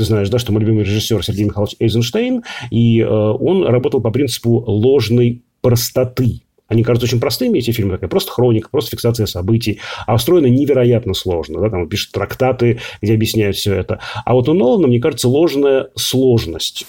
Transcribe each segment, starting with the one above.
Ты знаешь, да, что мой любимый режиссер Сергей Михайлович Эйзенштейн, и э, он работал по принципу ложной простоты. Они кажутся очень простыми, эти фильмы, такая просто хроника, просто фиксация событий, а устроены невероятно сложно. Да? Там пишет трактаты, где объясняют все это. А вот у Нолана, мне кажется, ложная сложность.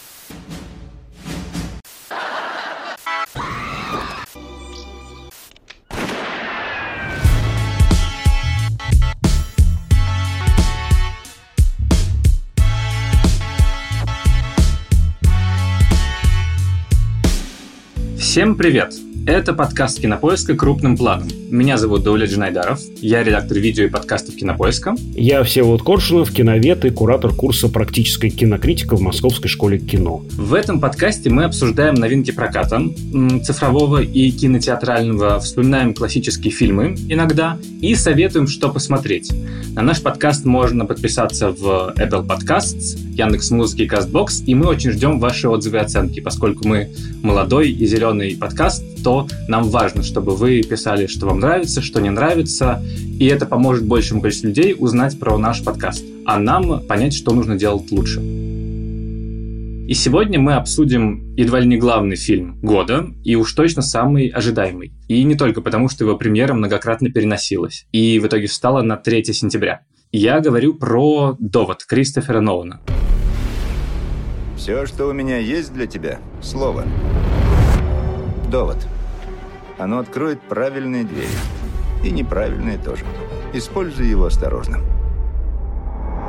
Всем привет! Это подкаст «Кинопоиска. Крупным планом». Меня зовут Дауля Джинайдаров. Я редактор видео и подкастов «Кинопоиска». Я Всеволод Коршунов, киновед и куратор курса «Практическая кинокритика» в Московской школе кино. В этом подкасте мы обсуждаем новинки проката, цифрового и кинотеатрального, вспоминаем классические фильмы иногда и советуем, что посмотреть. На наш подкаст можно подписаться в Apple Podcasts, Яндекс Музыки и Castbox, и мы очень ждем ваши отзывы и оценки, поскольку мы молодой и зеленый подкаст, то нам важно, чтобы вы писали, что вам нравится, что не нравится, и это поможет большему количеству людей узнать про наш подкаст, а нам понять, что нужно делать лучше. И сегодня мы обсудим едва ли не главный фильм года, и уж точно самый ожидаемый. И не только потому, что его премьера многократно переносилась, и в итоге встала на 3 сентября. Я говорю про «Довод» Кристофера Нолана. Все, что у меня есть для тебя – слово. Довод. Оно откроет правильные двери. И неправильные тоже. Используй его осторожно.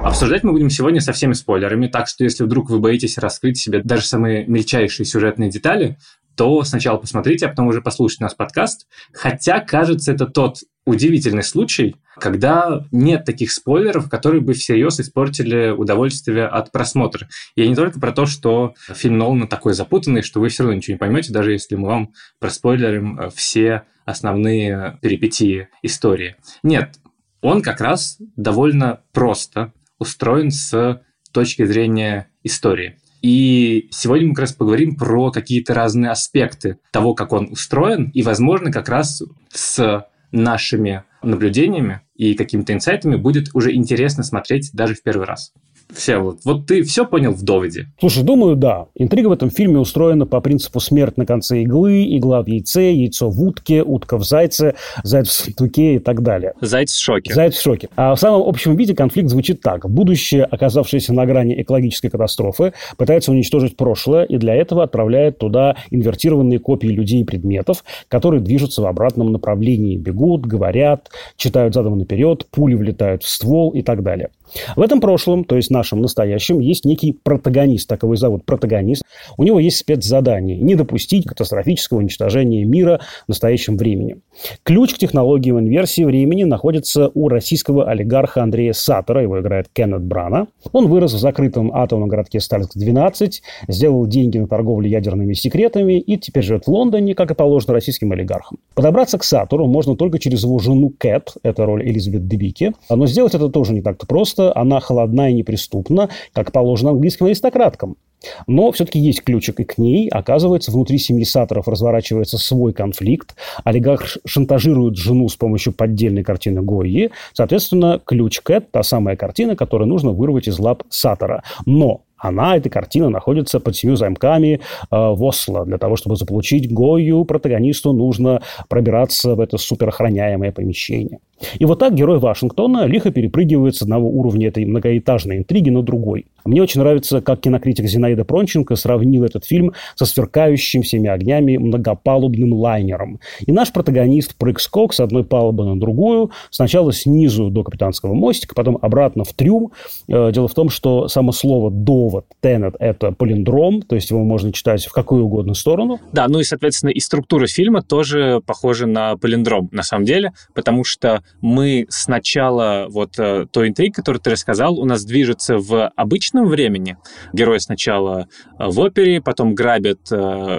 Обсуждать мы будем сегодня со всеми спойлерами, так что если вдруг вы боитесь раскрыть себе даже самые мельчайшие сюжетные детали, то сначала посмотрите, а потом уже послушайте наш подкаст. Хотя, кажется, это тот удивительный случай, когда нет таких спойлеров, которые бы всерьез испортили удовольствие от просмотра. Я не только про то, что фильм Нолана такой запутанный, что вы все равно ничего не поймете, даже если мы вам проспойлерим э, все основные перипетии истории. Нет, он как раз довольно просто устроен с точки зрения истории. И сегодня мы как раз поговорим про какие-то разные аспекты того, как он устроен, и, возможно, как раз с нашими наблюдениями и какими-то инсайтами будет уже интересно смотреть даже в первый раз. Все, вот, вот ты все понял в доводе? Слушай, думаю, да. Интрига в этом фильме устроена по принципу смерть на конце иглы, игла в яйце, яйцо в утке, утка в зайце, заяц в сундуке и так далее. Заяц в шоке. Заяц в шоке. А в самом общем виде конфликт звучит так. Будущее, оказавшееся на грани экологической катастрофы, пытается уничтожить прошлое и для этого отправляет туда инвертированные копии людей и предметов, которые движутся в обратном направлении, бегут, говорят, читают задом наперед, пули влетают в ствол и так далее. В этом прошлом, то есть нашем настоящем, есть некий протагонист, так его и зовут, протагонист. У него есть спецзадание – не допустить катастрофического уничтожения мира в настоящем времени. Ключ к технологиям инверсии времени находится у российского олигарха Андрея Саттера, его играет Кеннет Брана. Он вырос в закрытом атомном городке Сталинск-12, сделал деньги на торговле ядерными секретами и теперь живет в Лондоне, как и положено российским олигархам. Подобраться к Сатуру можно только через его жену Кэт, это роль Элизабет Дебики, но сделать это тоже не так-то просто просто она холодна и неприступна, как положено английским аристократкам. Но все-таки есть ключик и к ней. Оказывается, внутри семьи Саторов разворачивается свой конфликт. Олигарх шантажирует жену с помощью поддельной картины Гойи. Соответственно, ключ Кэт – та самая картина, которую нужно вырвать из лап Сатора. Но она, эта картина, находится под семью замками э, в Осло. Для того, чтобы заполучить Гою, протагонисту нужно пробираться в это суперохраняемое помещение. И вот так герой Вашингтона лихо перепрыгивает с одного уровня этой многоэтажной интриги на другой. Мне очень нравится, как кинокритик Зинаида Пронченко сравнил этот фильм со сверкающим всеми огнями многопалубным лайнером. И наш протагонист прыг-скок с одной палубы на другую, сначала снизу до капитанского мостика, потом обратно в трюм. Э, дело в том, что само слово «до слово Tenet – это полиндром, то есть его можно читать в какую угодно сторону. Да, ну и, соответственно, и структура фильма тоже похожа на полиндром, на самом деле, потому что мы сначала, вот э, той интриги, которую ты рассказал, у нас движется в обычном времени. Герой сначала э, в опере, потом грабит э,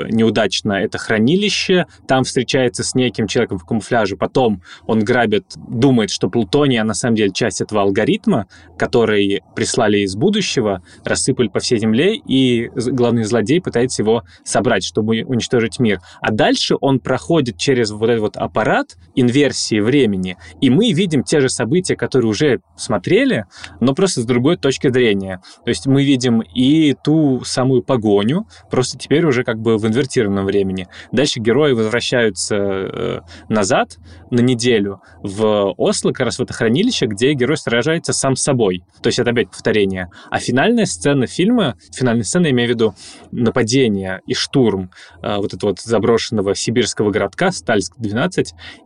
неудачно это хранилище, там встречается с неким человеком в камуфляже, потом он грабит, думает, что Плутония а на самом деле часть этого алгоритма, который прислали из будущего, рассыпали по всей земле, и главный злодей пытается его собрать, чтобы уничтожить мир. А дальше он проходит через вот этот вот аппарат инверсии времени, И мы видим те же события, которые уже смотрели, но просто с другой точки зрения. То есть мы видим и ту самую погоню, просто теперь уже как бы в инвертированном времени. Дальше герои возвращаются э, назад на неделю в Осло, как раз в это хранилище, где герой сражается сам с собой. То есть это опять повторение. А финальная сцена фильма, финальная сцена, имею в виду нападение и штурм э, вот этого вот заброшенного сибирского городка Стальск-12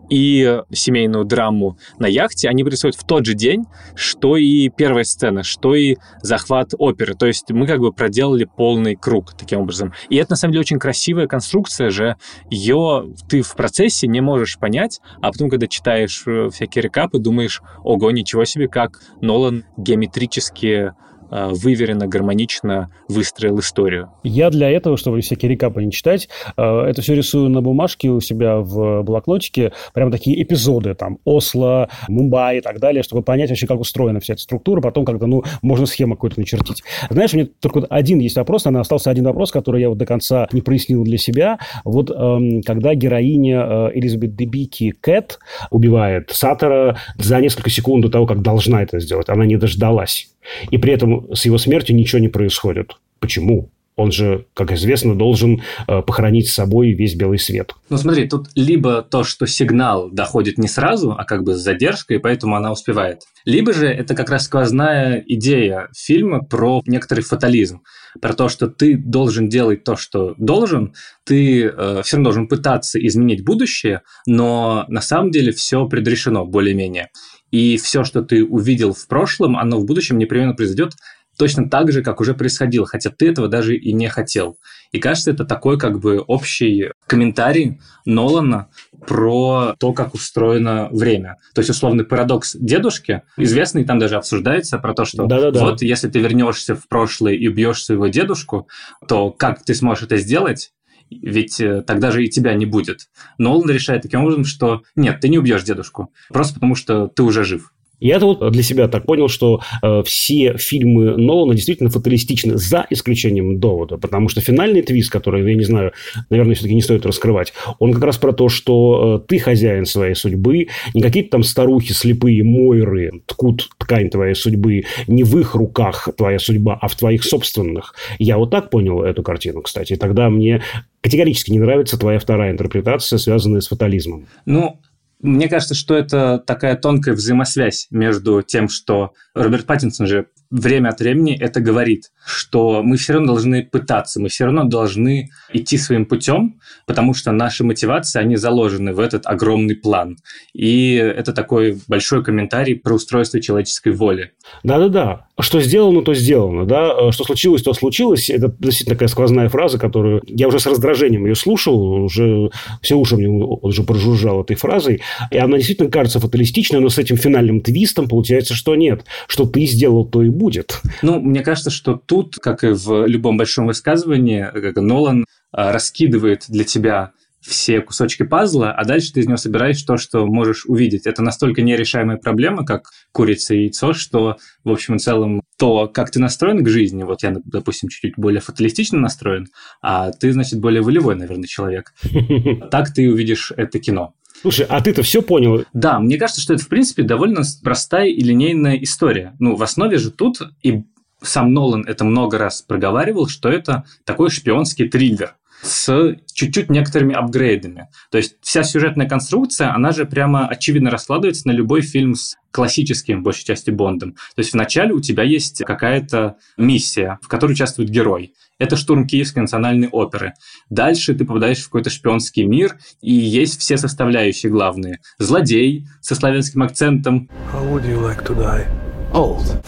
и семейную драму на яхте, они происходят в тот же день, что и первая сцена, что и захват оперы. То есть мы как бы проделали полный круг таким образом. И это, на самом деле, очень красивая конструкция же. Ее ты в процессе не можешь понять, а потом, когда читаешь э, всякие рекапы, думаешь, ого, ничего себе, как Нолан геометрически выверенно, гармонично выстроил историю. Я для этого, чтобы всякие рекапы не читать, э, это все рисую на бумажке у себя в блокнотике, прям такие эпизоды, там, Осло, Мумбай и так далее, чтобы понять вообще, как устроена вся эта структура, потом как-то, ну, можно схему какую-то начертить. Знаешь, у меня только один есть вопрос, наверное, остался один вопрос, который я вот до конца не прояснил для себя. Вот эм, когда героиня э, Элизабет Дебики Кэт убивает Саттера за несколько секунд до того, как должна это сделать, она не дождалась. И при этом с его смертью ничего не происходит. Почему? Он же, как известно, должен э, похоронить с собой весь белый свет. Ну смотри, тут либо то, что сигнал доходит не сразу, а как бы с задержкой, поэтому она успевает. Либо же это как раз сквозная идея фильма про некоторый фатализм, про то, что ты должен делать то, что должен, ты э, все равно должен пытаться изменить будущее, но на самом деле все предрешено более-менее. И все, что ты увидел в прошлом, оно в будущем непременно произойдет точно так же, как уже происходило, хотя ты этого даже и не хотел. И кажется, это такой как бы общий комментарий Нолана про то, как устроено время. То есть условный парадокс дедушки, известный, там даже обсуждается про то, что Да-да-да. вот если ты вернешься в прошлое и убьешь своего дедушку, то как ты сможешь это сделать? ведь э, тогда же и тебя не будет. Нолан решает таким образом, что нет, ты не убьешь дедушку, просто потому что ты уже жив. Я это вот для себя так понял, что э, все фильмы Нолана действительно фаталистичны, за исключением довода, потому что финальный твист, который, я не знаю, наверное, все-таки не стоит раскрывать, он как раз про то, что э, ты хозяин своей судьбы, не какие-то там старухи слепые Мойры ткут ткань твоей судьбы, не в их руках твоя судьба, а в твоих собственных. Я вот так понял эту картину, кстати. И тогда мне категорически не нравится твоя вторая интерпретация, связанная с фатализмом. Ну, мне кажется, что это такая тонкая взаимосвязь между тем, что Роберт Паттинсон же время от времени это говорит, что мы все равно должны пытаться, мы все равно должны идти своим путем, потому что наши мотивации, они заложены в этот огромный план. И это такой большой комментарий про устройство человеческой воли. Да-да-да. Что сделано, то сделано. Да? Что случилось, то случилось. Это действительно такая сквозная фраза, которую я уже с раздражением ее слушал, уже все уши мне уже прожужжал этой фразой. И она действительно кажется фаталистичной, но с этим финальным твистом получается, что нет. Что ты сделал, то и будет. Ну, мне кажется, что тут, как и в любом большом высказывании, Нолан а, раскидывает для тебя все кусочки пазла, а дальше ты из него собираешь то, что можешь увидеть. Это настолько нерешаемая проблема, как курица и яйцо, что, в общем и целом, то, как ты настроен к жизни, вот я, допустим, чуть-чуть более фаталистично настроен, а ты, значит, более волевой, наверное, человек. Так ты увидишь это кино. Слушай, а ты-то все понял? Да, мне кажется, что это, в принципе, довольно простая и линейная история. Ну, в основе же тут, и сам Нолан это много раз проговаривал, что это такой шпионский триллер с чуть-чуть некоторыми апгрейдами. То есть вся сюжетная конструкция, она же прямо очевидно раскладывается на любой фильм с классическим, большей части, Бондом. То есть вначале у тебя есть какая-то миссия, в которой участвует герой. Это штурм Киевской национальной оперы. Дальше ты попадаешь в какой-то шпионский мир, и есть все составляющие главные. Злодей со славянским акцентом. How would you like to die? Old.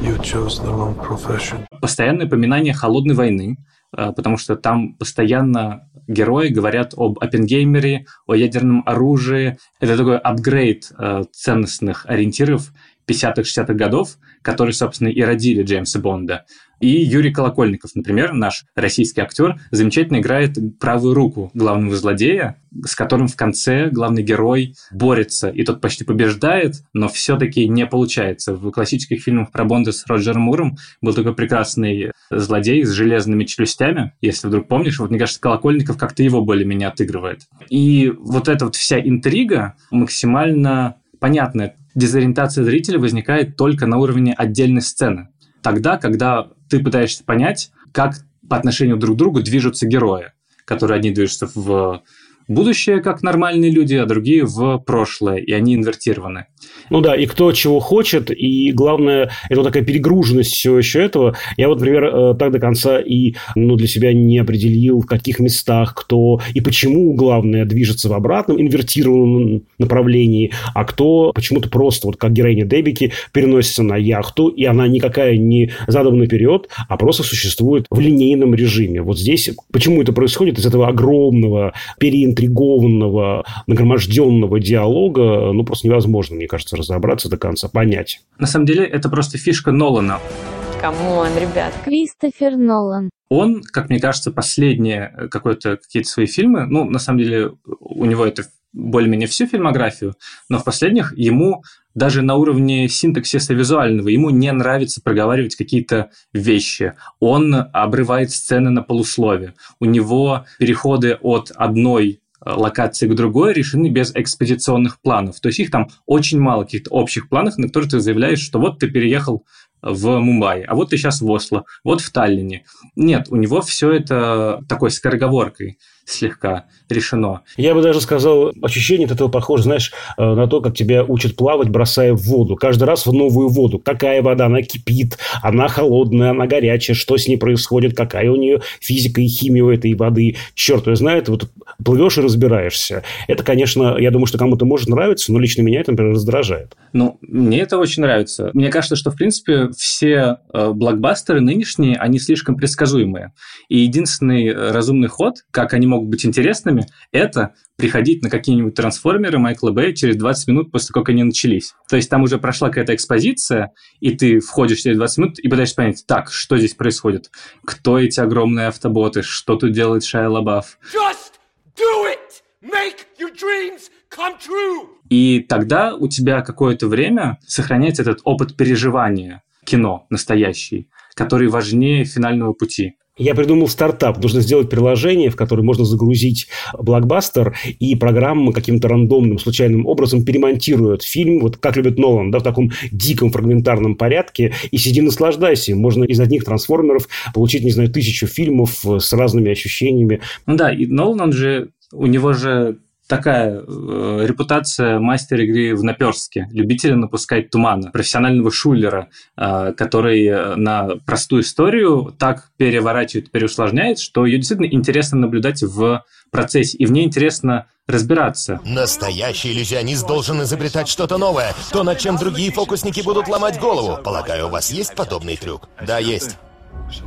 You chose the wrong profession. Постоянное упоминание холодной войны, потому что там постоянно герои говорят об Оппенгеймере, о ядерном оружии. Это такой апгрейд э, ценностных ориентиров 50-х, 60-х годов, которые, собственно, и родили Джеймса Бонда. И Юрий Колокольников, например, наш российский актер, замечательно играет правую руку главного злодея, с которым в конце главный герой борется, и тот почти побеждает, но все-таки не получается. В классических фильмах про Бонда с Роджером Муром был такой прекрасный злодей с железными челюстями, если вдруг помнишь. Вот мне кажется, Колокольников как-то его более-менее отыгрывает. И вот эта вот вся интрига максимально понятная. Дезориентация зрителя возникает только на уровне отдельной сцены. Тогда, когда ты пытаешься понять, как по отношению друг к другу движутся герои, которые одни движутся в будущее как нормальные люди, а другие в прошлое, и они инвертированы. Ну да, и кто чего хочет, и главное, это такая перегруженность всего еще этого. Я вот, например, э, так до конца и ну, для себя не определил, в каких местах кто и почему, главное, движется в обратном инвертированном направлении, а кто почему-то просто, вот как героиня Дебики, переносится на яхту, и она никакая не задана наперед, а просто существует в линейном режиме. Вот здесь почему это происходит из этого огромного переинтернета заинтригованного, нагроможденного диалога, ну, просто невозможно, мне кажется, разобраться до конца, понять. На самом деле, это просто фишка Нолана. Come on, ребят. Кристофер Нолан. Он, как мне кажется, последние э, какой-то, какие-то свои фильмы, ну, на самом деле, у него это более-менее всю фильмографию, но в последних ему даже на уровне синтаксиса визуального ему не нравится проговаривать какие-то вещи. Он обрывает сцены на полуслове. У него переходы от одной локации к другой решены без экспозиционных планов. То есть их там очень мало каких-то общих планов, на которые ты заявляешь, что вот ты переехал в Мумбаи, а вот ты сейчас в Осло, вот в Таллине. Нет, у него все это такой скороговоркой слегка решено. Я бы даже сказал, ощущение от этого похоже, знаешь, э, на то, как тебя учат плавать, бросая в воду. Каждый раз в новую воду. Какая вода, она кипит, она холодная, она горячая, что с ней происходит, какая у нее физика и химия у этой воды. Черт ее знает, вот плывешь и разбираешься. Это, конечно, я думаю, что кому-то может нравиться, но лично меня это, например, раздражает. Ну, мне это очень нравится. Мне кажется, что, в принципе, все э, блокбастеры нынешние, они слишком предсказуемые. И единственный э, разумный ход, как они могут быть интересными, это приходить на какие-нибудь трансформеры Майкла Бэя через 20 минут после того, как они начались. То есть там уже прошла какая-то экспозиция, и ты входишь через 20 минут и пытаешься понять, так, что здесь происходит? Кто эти огромные автоботы? Что тут делает Шайа Лабаф? Just do it! Make your dreams come true! И тогда у тебя какое-то время сохраняется этот опыт переживания кино настоящий, который важнее финального пути. Я придумал стартап. Нужно сделать приложение, в которое можно загрузить блокбастер, и программа каким-то рандомным, случайным образом перемонтирует фильм, вот как любит Нолан, да, в таком диком фрагментарном порядке, и сиди наслаждайся. Можно из одних трансформеров получить, не знаю, тысячу фильмов с разными ощущениями. Ну да, и Нолан, же, у него же такая э, репутация мастера игры в наперстке, любителя напускать тумана, профессионального шулера, э, который э, на простую историю так переворачивает, переусложняет, что ее действительно интересно наблюдать в процессе, и в ней интересно разбираться. Настоящий иллюзионист должен изобретать что-то новое, то, над чем другие фокусники будут ломать голову. Полагаю, у вас есть подобный трюк? Да, есть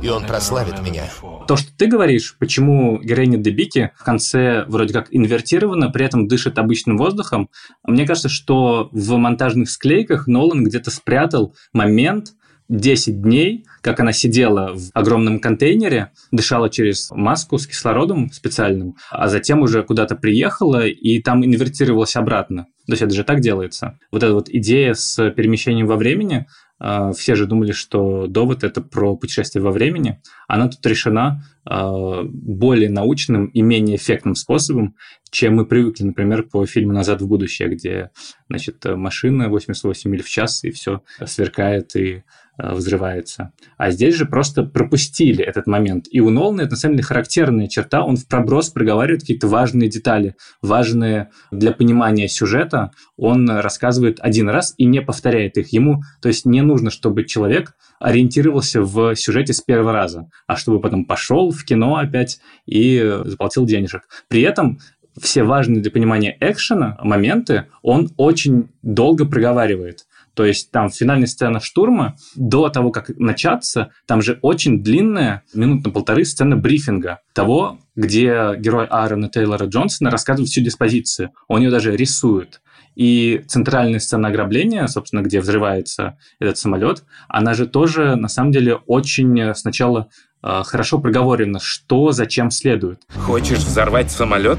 и он прославит меня. То, что ты говоришь, почему героиня Дебики в конце вроде как инвертирована, при этом дышит обычным воздухом, мне кажется, что в монтажных склейках Нолан где-то спрятал момент, 10 дней, как она сидела в огромном контейнере, дышала через маску с кислородом специальным, а затем уже куда-то приехала и там инвертировалась обратно. То есть это же так делается. Вот эта вот идея с перемещением во времени, все же думали, что довод это про путешествие во времени. Она тут решена а, более научным и менее эффектным способом, чем мы привыкли, например, по фильму «Назад в будущее», где значит, машина 88 миль в час, и все сверкает и взрывается. А здесь же просто пропустили этот момент. И у Нолана это на самом деле характерная черта. Он в проброс проговаривает какие-то важные детали, важные для понимания сюжета. Он рассказывает один раз и не повторяет их. Ему, то есть не нужно, чтобы человек ориентировался в сюжете с первого раза, а чтобы потом пошел в кино опять и заплатил денежек. При этом все важные для понимания экшена моменты он очень долго проговаривает. То есть там финальная сцена штурма, до того, как начаться, там же очень длинная, минут на полторы, сцена брифинга того, где герой Аарона Тейлора Джонсона рассказывает всю диспозицию. Он ее даже рисует. И центральная сцена ограбления, собственно, где взрывается этот самолет, она же тоже, на самом деле, очень сначала э, хорошо проговорена, что зачем следует. Хочешь взорвать самолет?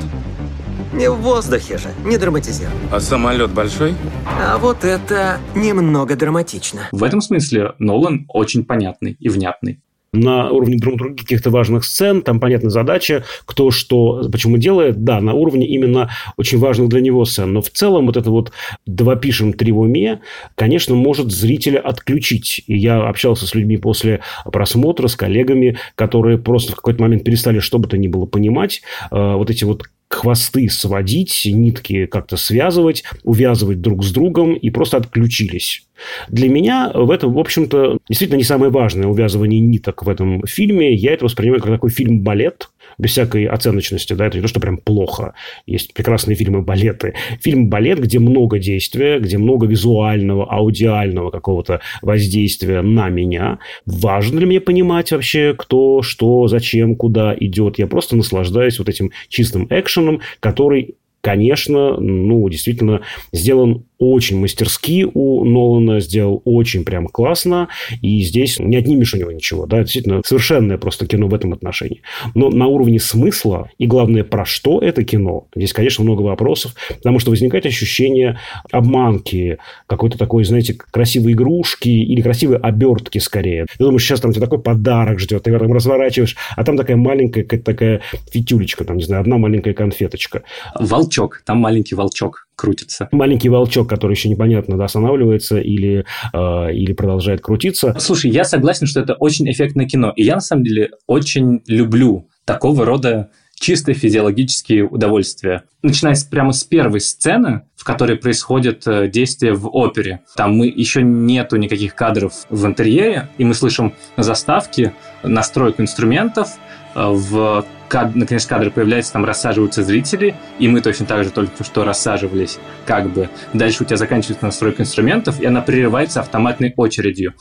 Не в воздухе же, не драматизируй. А самолет большой? А вот это немного драматично. В этом смысле Нолан очень понятный и внятный на уровне других каких-то важных сцен, там понятна задача, кто что, почему делает, да, на уровне именно очень важных для него сцен, но в целом вот это вот два пишем, три в уме, конечно, может зрителя отключить. И я общался с людьми после просмотра, с коллегами, которые просто в какой-то момент перестали что бы то ни было понимать, э, вот эти вот хвосты сводить, нитки как-то связывать, увязывать друг с другом и просто отключились. Для меня в этом, в общем-то, действительно не самое важное увязывание ниток в этом фильме. Я это воспринимаю как такой фильм-балет, без всякой оценочности, да, это не то, что прям плохо. Есть прекрасные фильмы-балеты. Фильм-балет, где много действия, где много визуального, аудиального какого-то воздействия на меня. Важно для меня понимать вообще, кто, что, зачем, куда идет. Я просто наслаждаюсь вот этим чистым экшеном, который конечно, ну, действительно сделан очень мастерски у Нолана, сделал очень прям классно, и здесь не отнимешь у него ничего, да, действительно совершенное просто кино в этом отношении. Но на уровне смысла, и главное, про что это кино, здесь, конечно, много вопросов, потому что возникает ощущение обманки, какой-то такой, знаете, красивой игрушки или красивой обертки скорее. Ты думаешь, сейчас там тебе такой подарок ждет, ты там разворачиваешь, а там такая маленькая какая-то такая фитюлечка, там, не знаю, одна маленькая конфеточка. Волчок, там маленький волчок крутится. Маленький волчок, который еще непонятно, да, останавливается или, э, или продолжает крутиться. Слушай, я согласен, что это очень эффектное кино. И я, на самом деле, очень люблю такого рода чисто физиологические удовольствия. Начиная с, прямо с первой сцены, в которой происходит э, действие в опере. Там мы еще нету никаких кадров в интерьере, и мы слышим заставки, настройку инструментов, э, в кад... наконец кадры появляются, там рассаживаются зрители, и мы точно так же только что рассаживались, как бы. Дальше у тебя заканчивается настройка инструментов, и она прерывается автоматной очередью.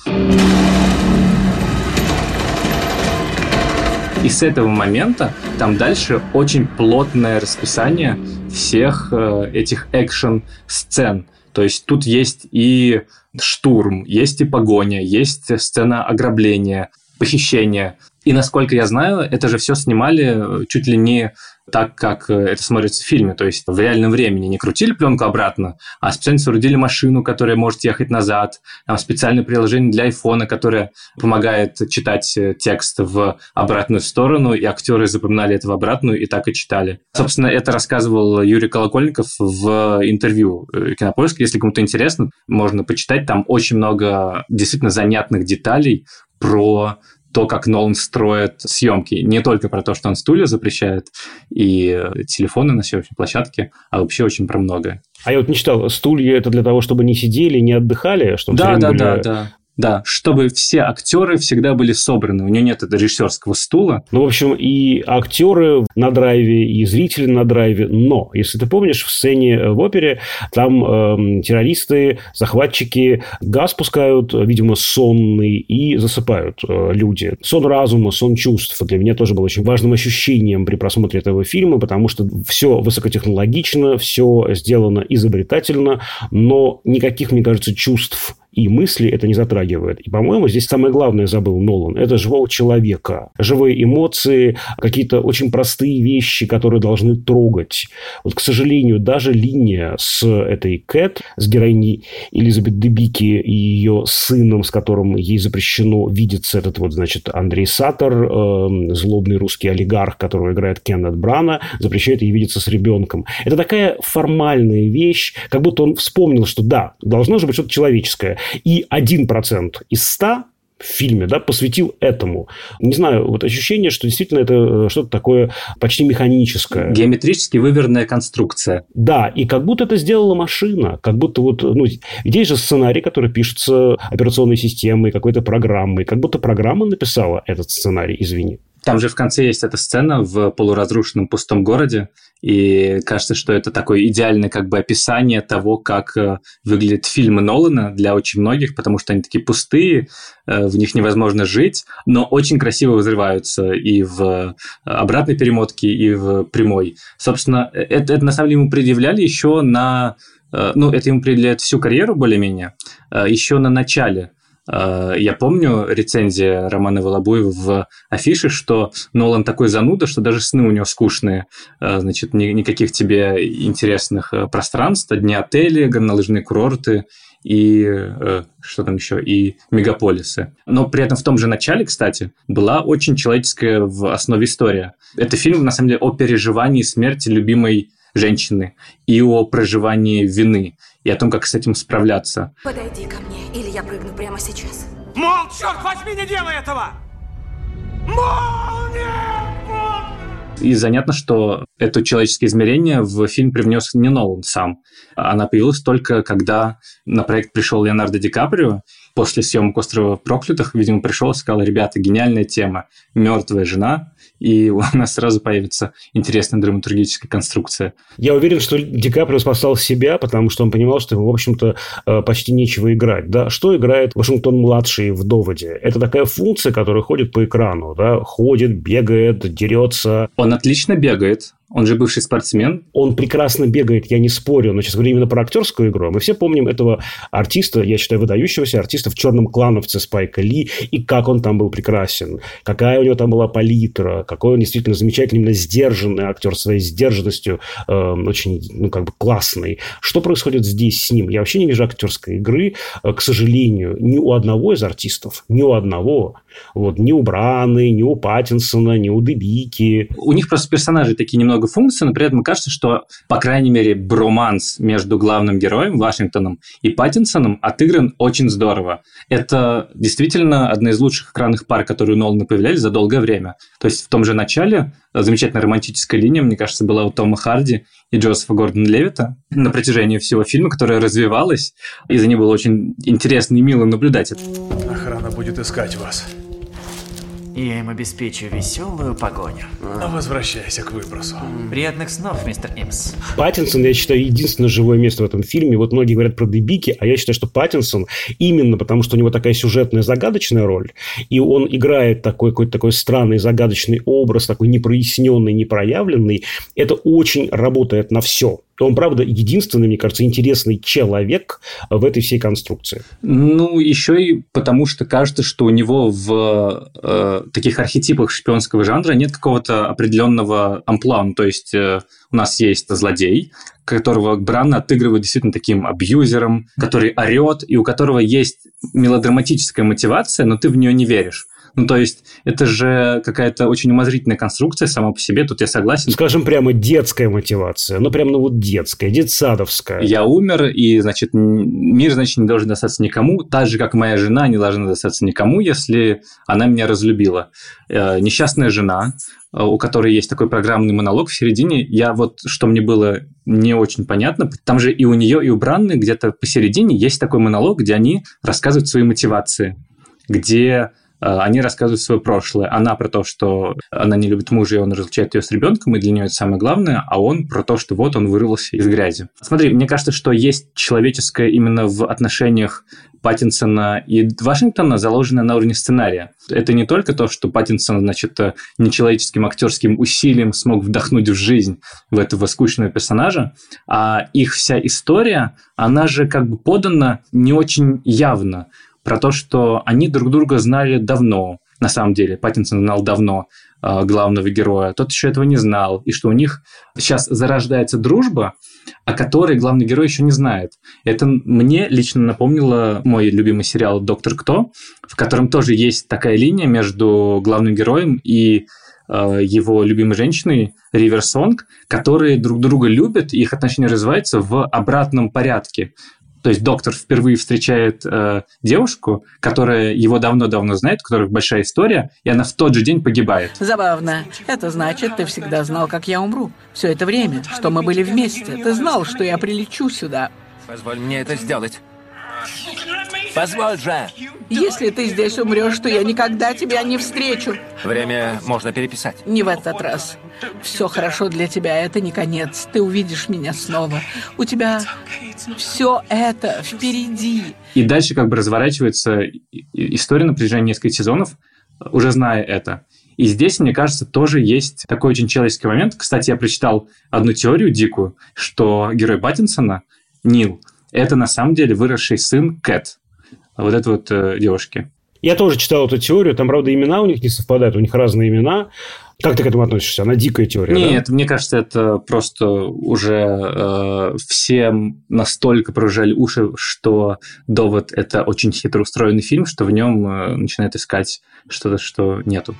И с этого момента там дальше очень плотное расписание всех э, этих экшен-сцен. То есть тут есть и штурм, есть и погоня, есть сцена ограбления, похищения. И насколько я знаю, это же все снимали э, чуть ли не так, как э, это смотрится в фильме, то есть в реальном времени. Не крутили пленку обратно, а специально соорудили машину, которая может ехать назад, там специальное приложение для айфона, которое помогает читать э, текст в обратную сторону, и актеры запоминали это в обратную и так и читали. Собственно, это рассказывал Юрий Колокольников в интервью Кинопоиска. Если кому-то интересно, можно почитать. Там очень много действительно занятных деталей про то, как Нолан строит съемки. Не только про то, что он стулья запрещает и телефоны на съемочной площадке, а вообще очень про многое. А я вот не читал, стулья это для того, чтобы не сидели, не отдыхали, чтобы да, да, были... да, да. Да, чтобы все актеры всегда были собраны. У нее нет этого режиссерского стула. Ну, в общем, и актеры на драйве, и зрители на драйве. Но, если ты помнишь, в сцене э, в опере там э, террористы, захватчики газ пускают, видимо, сонный, и засыпают э, люди. Сон разума, сон чувств. Для меня тоже был очень важным ощущением при просмотре этого фильма, потому что все высокотехнологично, все сделано изобретательно, но никаких, мне кажется, чувств и мысли это не затрагивает. И, по-моему, здесь самое главное забыл Нолан. Это живого человека. Живые эмоции, какие-то очень простые вещи, которые должны трогать. Вот, к сожалению, даже линия с этой Кэт, с героиней Элизабет Дебики и ее сыном, с которым ей запрещено видеться, этот вот, значит, Андрей Саттер, э, злобный русский олигарх, которого играет Кеннет Брана, запрещает ей видеться с ребенком. Это такая формальная вещь, как будто он вспомнил, что да, должно же быть что-то человеческое и 1% из 100 в фильме, да, посвятил этому. Не знаю, вот ощущение, что действительно это э, что-то такое почти механическое. Геометрически выверенная конструкция. Да, и как будто это сделала машина, как будто вот, ну, здесь же сценарий, который пишется операционной системой, какой-то программой, как будто программа написала этот сценарий, извини. Там же в конце есть эта сцена в полуразрушенном пустом городе, и кажется, что это такое идеальное как бы описание того, как э, выглядят фильмы Нолана для очень многих, потому что они такие пустые, э, в них невозможно жить, но очень красиво взрываются и в э, обратной перемотке, и в прямой. Собственно, это, это на самом деле ему предъявляли еще на ну, это ему определяет всю карьеру более-менее, еще на начале я помню рецензия Романа Волобуева в афише, что Нолан такой зануда, что даже сны у него скучные. Э, значит, никаких тебе интересных э, пространств, одни отели, горнолыжные курорты и что там еще, и мегаполисы. Но при этом в том же начале, кстати, была очень человеческая в основе история. Это фильм, на самом деле, о переживании смерти любимой женщины и о проживании вины и о том, как с этим справляться. Подойди ко мне, я прыгну прямо сейчас. Мол, черт возьми, не делай этого! Мол, нет! И занятно, что это человеческое измерение в фильм привнес не Нолан сам. Она появилась только когда на проект пришел Леонардо Ди Каприо, после съемок «Острова проклятых», видимо, пришел и сказал, ребята, гениальная тема, мертвая жена, и у нас сразу появится интересная драматургическая конструкция. Я уверен, что Ди Каприо спасал себя, потому что он понимал, что ему, в общем-то, э, почти нечего играть. Да? Что играет Вашингтон-младший в «Доводе»? Это такая функция, которая ходит по экрану. Да? Ходит, бегает, дерется. Он отлично бегает. Он же бывший спортсмен. Он прекрасно бегает, я не спорю, но сейчас говорю именно про актерскую игру. Мы все помним этого артиста, я считаю, выдающегося артиста в «Черном клановце» Спайка Ли, и как он там был прекрасен, какая у него там была палитра, какой он действительно замечательный, именно сдержанный актер своей сдержанностью, э, очень, ну, как бы классный. Что происходит здесь с ним? Я вообще не вижу актерской игры, э, к сожалению, ни у одного из артистов, ни у одного. Вот, ни у Браны, ни у Паттинсона, ни у Дебики. У них просто персонажи такие немного функции, но при этом кажется, что, по крайней мере, броманс между главным героем Вашингтоном и Паттинсоном отыгран очень здорово. Это действительно одна из лучших экранных пар, которые у Нолана появлялись за долгое время. То есть в том же начале замечательная романтическая линия, мне кажется, была у Тома Харди и Джозефа Гордона Левита на протяжении всего фильма, которая развивалась, и за ней было очень интересно и мило наблюдать. Охрана будет искать вас. Я им обеспечу веселую погоню. А возвращайся к выбросу. Приятных снов, мистер Имс. Паттинсон, я считаю, единственное живое место в этом фильме. Вот многие говорят про Дебики, а я считаю, что Паттинсон именно потому, что у него такая сюжетная загадочная роль, и он играет такой какой-то такой странный загадочный образ, такой непроясненный, непроявленный, это очень работает на все он, правда, единственный, мне кажется, интересный человек в этой всей конструкции. Ну, еще и потому, что кажется, что у него в э, таких архетипах шпионского жанра нет какого-то определенного амплуа. Ну, то есть, э, у нас есть злодей, которого Бран отыгрывает действительно таким абьюзером, который орет, и у которого есть мелодраматическая мотивация, но ты в нее не веришь. Ну, то есть, это же какая-то очень умозрительная конструкция сама по себе, тут я согласен. Скажем прямо детская мотивация, ну, прям, ну, вот детская, детсадовская. Я умер, и, значит, мир, значит, не должен достаться никому, так же, как моя жена не должна достаться никому, если она меня разлюбила. Э, несчастная жена, э, у которой есть такой программный монолог в середине, я вот, что мне было не очень понятно, там же и у нее, и у Бранны где-то посередине есть такой монолог, где они рассказывают свои мотивации, где они рассказывают свое прошлое. Она про то, что она не любит мужа, и он разлучает ее с ребенком, и для нее это самое главное, а он про то, что вот он вырвался из грязи. Смотри, мне кажется, что есть человеческое именно в отношениях Паттинсона и Вашингтона заложено на уровне сценария. Это не только то, что Паттинсон, значит, нечеловеческим актерским усилием смог вдохнуть в жизнь в этого скучного персонажа, а их вся история, она же как бы подана не очень явно про то, что они друг друга знали давно, на самом деле. Паттинсон знал давно э, главного героя, тот еще этого не знал, и что у них сейчас зарождается дружба, о которой главный герой еще не знает. Это мне лично напомнило мой любимый сериал «Доктор Кто», в котором тоже есть такая линия между главным героем и э, его любимой женщиной Ривер Сонг, которые друг друга любят, и их отношения развиваются в обратном порядке. То есть доктор впервые встречает э, девушку, которая его давно-давно знает, у которой большая история, и она в тот же день погибает. Забавно. Это значит, ты всегда знал, как я умру. Все это время, что мы были вместе. Ты знал, что я прилечу сюда. Позволь мне это сделать. Позволь же! Если ты здесь умрешь, то я никогда тебя не встречу. Время можно переписать. Не в этот раз. Все хорошо для тебя, это не конец. Ты увидишь меня снова. У тебя все это впереди. И дальше как бы разворачивается история на протяжении нескольких сезонов, уже зная это. И здесь, мне кажется, тоже есть такой очень человеческий момент. Кстати, я прочитал одну теорию дикую, что герой Паттинсона Нил, это на самом деле выросший сын Кэт, вот этой вот э, девушки. Я тоже читал эту теорию, там, правда, имена у них не совпадают, у них разные имена. Как ты к этому относишься? Она дикая теория, Нет, да? мне кажется, это просто уже э, всем настолько прожали уши, что «Довод» — это очень хитро устроенный фильм, что в нем э, начинает искать что-то, что нету.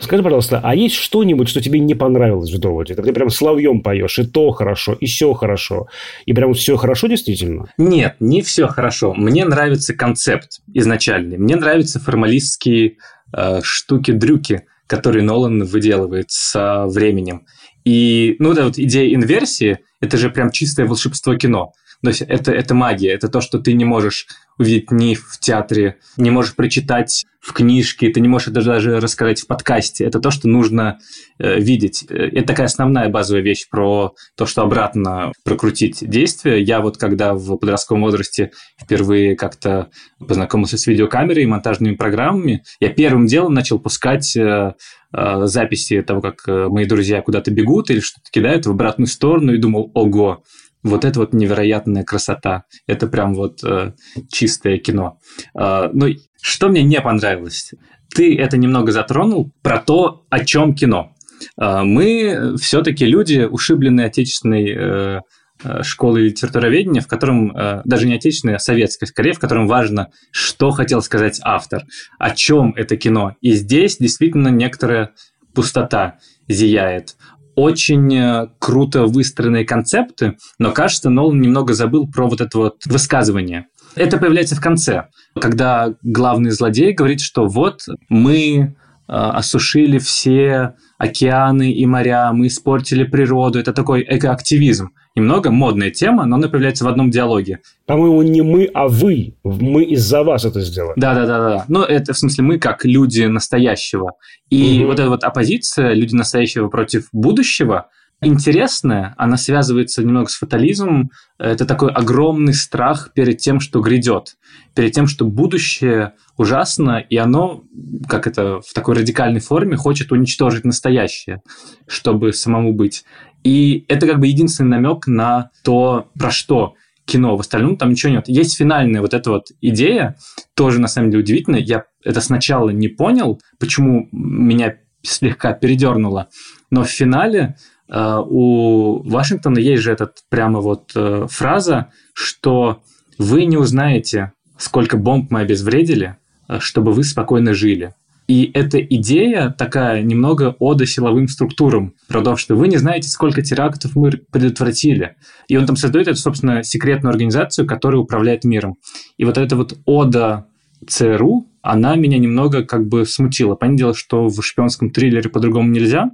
Скажи, пожалуйста, а есть что-нибудь, что тебе не понравилось в «Доводе»? Ты прям словьем поешь, и то хорошо, и все хорошо. И прям все хорошо действительно? Нет, не все хорошо. Мне нравится концепт изначальный. Мне нравятся формалистские э, штуки-дрюки, которые Нолан выделывает со временем. И, ну, да, вот идея инверсии – это же прям чистое волшебство кино. То есть это, это магия, это то, что ты не можешь увидеть ни в театре, не можешь прочитать в книжке, ты не можешь это даже рассказать в подкасте. Это то, что нужно э, видеть. Это такая основная базовая вещь про то, что обратно прокрутить действие. Я вот когда в подростковом возрасте впервые как-то познакомился с видеокамерой и монтажными программами, я первым делом начал пускать э, э, записи того, как э, мои друзья куда-то бегут или что-то кидают в обратную сторону и думал, ого, вот это вот невероятная красота. Это прям вот э, чистое кино. Э, ну, что мне не понравилось? Ты это немного затронул про то, о чем кино. Э, мы все-таки люди, ушибленные отечественной э, э, школы литературоведения, в котором, э, даже не отечественной, а советской, скорее, в котором важно, что хотел сказать автор, о чем это кино. И здесь действительно некоторая пустота зияет очень э, круто выстроенные концепты, но кажется, Нолан немного забыл про вот это вот высказывание. Это появляется в конце, когда главный злодей говорит, что вот мы э, осушили все океаны и моря, мы испортили природу. Это такой экоактивизм. Немного модная тема, но она появляется в одном диалоге. По-моему, не мы, а вы. Мы из-за вас это сделали. Да, да, да, да. Ну, это в смысле мы как люди настоящего. И угу. вот эта вот оппозиция, люди настоящего против будущего, интересная, она связывается немного с фатализмом. Это такой огромный страх перед тем, что грядет, перед тем, что будущее ужасно, и оно, как это в такой радикальной форме, хочет уничтожить настоящее, чтобы самому быть. И это как бы единственный намек на то, про что кино. В остальном там ничего нет. Есть финальная вот эта вот идея, тоже на самом деле удивительная. Я это сначала не понял, почему меня слегка передернуло. Но в финале у Вашингтона есть же этот прямо вот э, фраза, что вы не узнаете, сколько бомб мы обезвредили, э, чтобы вы спокойно жили. И эта идея такая немного ода силовым структурам, про то, что вы не знаете, сколько терактов мы предотвратили. И он там создает эту, собственно, секретную организацию, которая управляет миром. И вот эта вот ода ЦРУ, она меня немного как бы смутила. Понятное дело, что в шпионском триллере по-другому нельзя,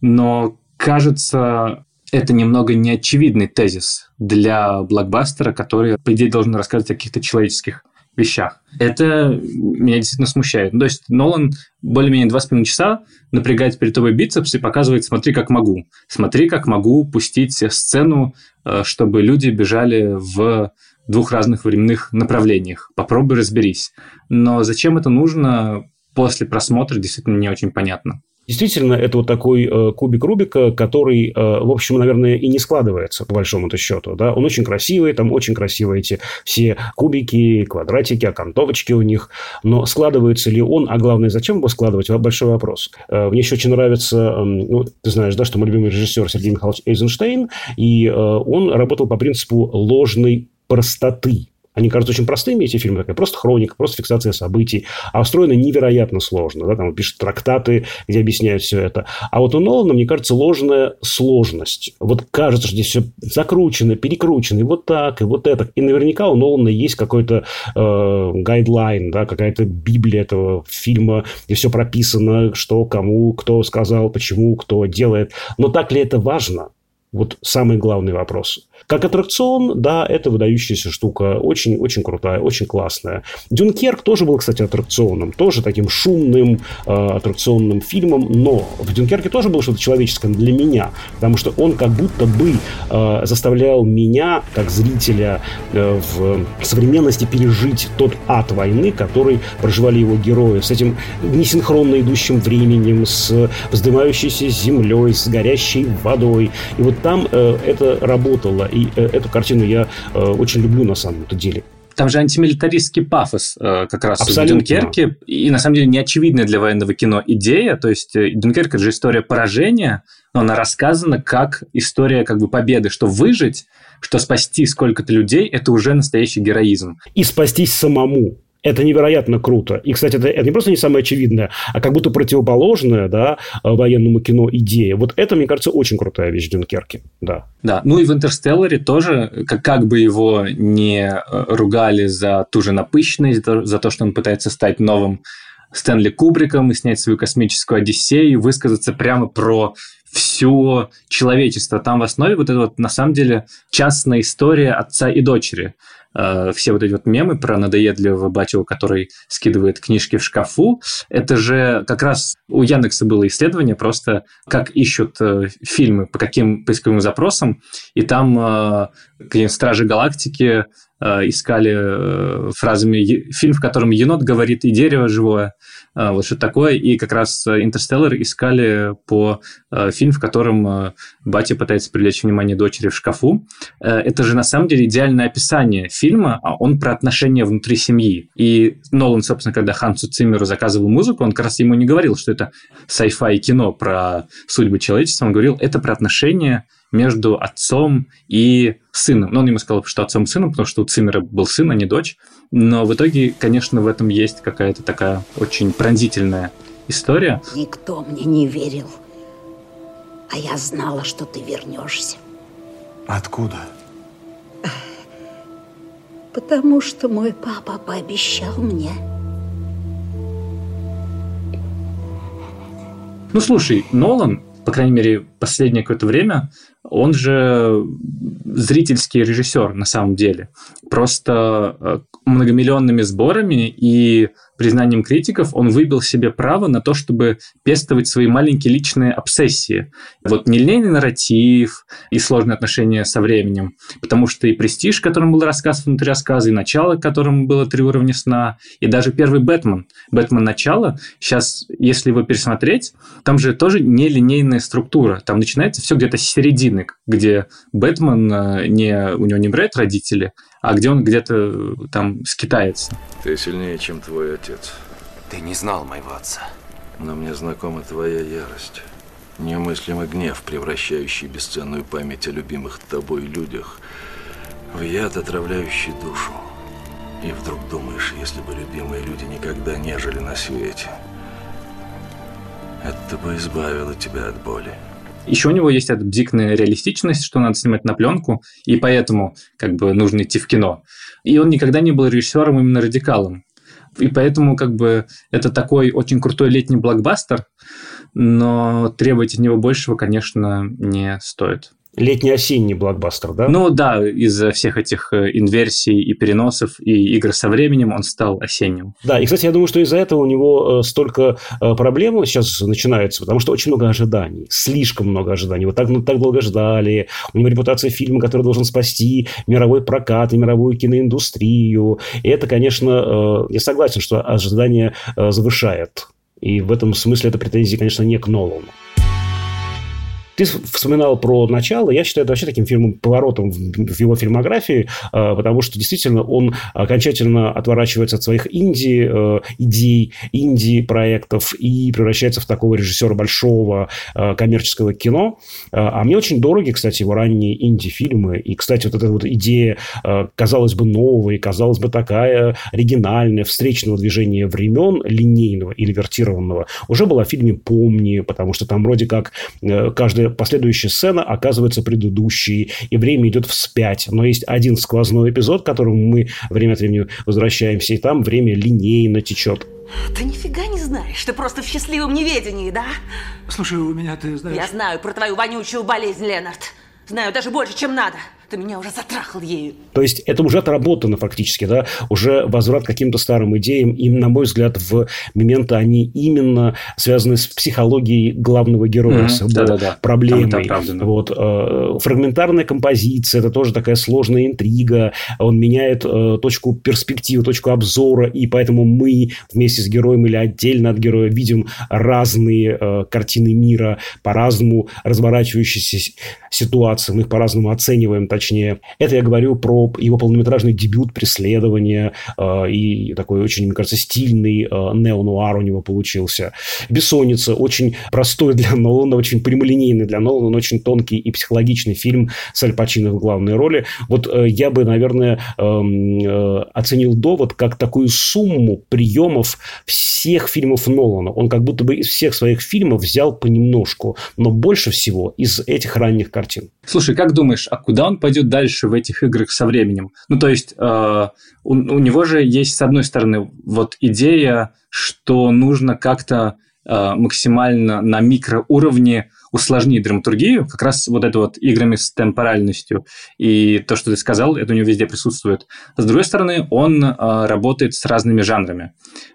но кажется, это немного неочевидный тезис для блокбастера, который, по идее, должен рассказывать о каких-то человеческих вещах. Это меня действительно смущает. Ну, то есть Нолан более-менее два с половиной часа напрягает перед тобой бицепс и показывает «смотри, как могу». Смотри, как могу пустить сцену, э, чтобы люди бежали в двух разных временных направлениях. Попробуй разберись. Но зачем это нужно после просмотра, действительно не очень понятно. Действительно, это вот такой э, кубик Рубика, который, э, в общем, наверное, и не складывается, по большому-то счету. Да? Он очень красивый, там очень красивые эти все кубики, квадратики, окантовочки у них. Но складывается ли он, а главное, зачем его складывать, большой вопрос. Э, мне еще очень нравится, э, ну, ты знаешь, да, что мой любимый режиссер Сергей Михайлович Эйзенштейн, и э, он работал по принципу ложной простоты. Они кажутся очень простыми, эти фильмы, такая просто хроника, просто фиксация событий, а устроено невероятно сложно. Да? Там он пишет трактаты, где объясняют все это. А вот у Нолана, мне кажется, ложная сложность. Вот кажется, что здесь все закручено, перекручено, и вот так, и вот это. И наверняка у Нолана есть какой-то э, гайдлайн, да, какая-то библия этого фильма, где все прописано, что, кому, кто сказал, почему, кто делает. Но так ли это важно? Вот самый главный вопрос. Как аттракцион, да, это выдающаяся штука. Очень-очень крутая, очень классная. Дюнкерк тоже был, кстати, аттракционом. Тоже таким шумным э, аттракционным фильмом. Но в Дюнкерке тоже было что-то человеческое для меня. Потому что он как будто бы э, заставлял меня, как зрителя, э, в современности пережить тот ад войны, который проживали его герои. С этим несинхронно идущим временем, с вздымающейся землей, с горящей водой. И вот там э, это работало. и э, эту картину я э, очень люблю на самом-то деле. Там же антимилитаристский пафос э, как раз Абсолютно. в Дюнкерке. И на самом деле неочевидная для военного кино идея. То есть э, Дюнкерк – это же история поражения, но она рассказана как история как бы победы, что выжить, что спасти сколько-то людей – это уже настоящий героизм. И спастись самому. Это невероятно круто. И, кстати, это, это не просто не самое очевидное, а как будто противоположная да, военному кино идея. Вот это, мне кажется, очень крутая вещь Дюнкерки. Да. Да. Ну и в «Интерстелларе» тоже, как, как бы его не э, ругали за ту же напыщенность, за то, что он пытается стать новым Стэнли Кубриком и снять свою космическую Одиссею, высказаться прямо про все человечество. Там в основе вот это вот, на самом деле, частная история отца и дочери – Э, все вот эти вот мемы про надоедливого батю, который скидывает книжки в шкафу, это же как раз у Яндекса было исследование просто, как ищут э, фильмы, по каким поисковым запросам, и там э, Стражи Галактики Э, искали э, фразами фильм, в котором енот говорит и дерево живое, вот что такое, и как раз «Интерстеллар» искали по фильм, в котором батя пытается привлечь внимание дочери в шкафу. Это же на самом деле идеальное описание фильма, а он про отношения внутри семьи. И Нолан, собственно, когда Хансу Циммеру заказывал музыку, он как раз ему не говорил, что это sci-fi кино про судьбы человечества, он говорил, это про отношения между отцом и сыном. Ну, он ему сказал, что отцом и сыном, потому что у Циммера был сын, а не дочь. Но в итоге, конечно, в этом есть какая-то такая очень пронзительная история. Никто мне не верил. А я знала, что ты вернешься. Откуда? Потому что мой папа пообещал мне. Ну, слушай, Нолан, по крайней мере, последнее какое-то время, он же зрительский режиссер на самом деле. Просто э, многомиллионными сборами и признанием критиков он выбил себе право на то, чтобы пестовать свои маленькие личные обсессии. Вот нелинейный нарратив и сложные отношения со временем, потому что и «Престиж», которым был рассказ внутри рассказа, и «Начало», которым было «Три уровня сна», и даже первый «Бэтмен», «Бэтмен. Начало», сейчас, если его пересмотреть, там же тоже нелинейная структура. Там начинается все где-то с середины, где Бэтмен, э, не, у него не умирают родители, а где он где-то там скитается. Ты сильнее, чем твой отец. Ты не знал моего отца. Но мне знакома твоя ярость. Немыслимый гнев, превращающий бесценную память о любимых тобой людях в яд, отравляющий душу. И вдруг думаешь, если бы любимые люди никогда не жили на свете, это бы избавило тебя от боли. Еще у него есть эта бдикная реалистичность, что надо снимать на пленку, и поэтому как бы нужно идти в кино. И он никогда не был режиссером именно радикалом. И поэтому как бы это такой очень крутой летний блокбастер, но требовать от него большего, конечно, не стоит летний-осенний блокбастер, да? Ну да, из-за всех этих э, инверсий и переносов и игр со временем он стал осенним. Да, и, кстати, я думаю, что из-за этого у него э, столько э, проблем сейчас начинается, потому что очень много ожиданий, слишком много ожиданий. Вот так, ну, так долго ждали, у него репутация фильма, который должен спасти мировой прокат и мировую киноиндустрию. И это, конечно, я согласен, что ожидание завышает. И в этом смысле это претензии, конечно, не к Нолану. Ты вспоминал про начало. Я считаю это вообще таким фильмом поворотом в его фильмографии, а, потому что действительно он окончательно отворачивается от своих инди э, идей, инди проектов и превращается в такого режиссера большого э, коммерческого кино. А, мне очень дороги, кстати, его ранние инди-фильмы. И, кстати, вот эта вот идея, э, казалось бы, новая, казалось бы, такая оригинальная, встречного движения времен, линейного или вертированного, уже была в фильме «Помни», потому что там вроде как каждая последующая сцена оказывается предыдущей, и время идет вспять. Но есть один сквозной эпизод, к которому мы время от времени возвращаемся, и там время линейно течет. Ты нифига не знаешь, ты просто в счастливом неведении, да? Слушай, у меня, ты знаешь... Я знаю про твою вонючую болезнь, Ленард. Знаю даже больше, чем надо. Ты меня уже затрахал ею. То есть это уже отработано фактически, да? Уже возврат к каким-то старым идеям. И, на мой взгляд, в моменты они именно связаны с психологией главного героя, mm-hmm. с его да, да, да. проблемой. Вот. Э, фрагментарная композиция, это тоже такая сложная интрига. Он меняет э, точку перспективы, точку обзора, и поэтому мы вместе с героем или отдельно от героя видим разные э, картины мира, по-разному разворачивающиеся ситуации, мы их по-разному оцениваем, помрачнее. Это я говорю про его полнометражный дебют «Преследование» э, и такой очень, мне кажется, стильный э, неонуар у него получился. «Бессонница» очень простой для Нолана, очень прямолинейный для Нолана, очень тонкий и психологичный фильм с Аль Пачино в главной роли. Вот э, я бы, наверное, эм, оценил «Довод» как такую сумму приемов всех фильмов Нолана. Он как будто бы из всех своих фильмов взял понемножку, но больше всего из этих ранних картин. Слушай, как думаешь, а куда он пойдет дальше в этих играх со временем? Ну, то есть, э, у, у него же есть, с одной стороны, вот идея, что нужно как-то э, максимально на микроуровне усложнить драматургию, как раз вот это вот играми с темпоральностью. И то, что ты сказал, это у него везде присутствует. С другой стороны, он э, работает с разными жанрами.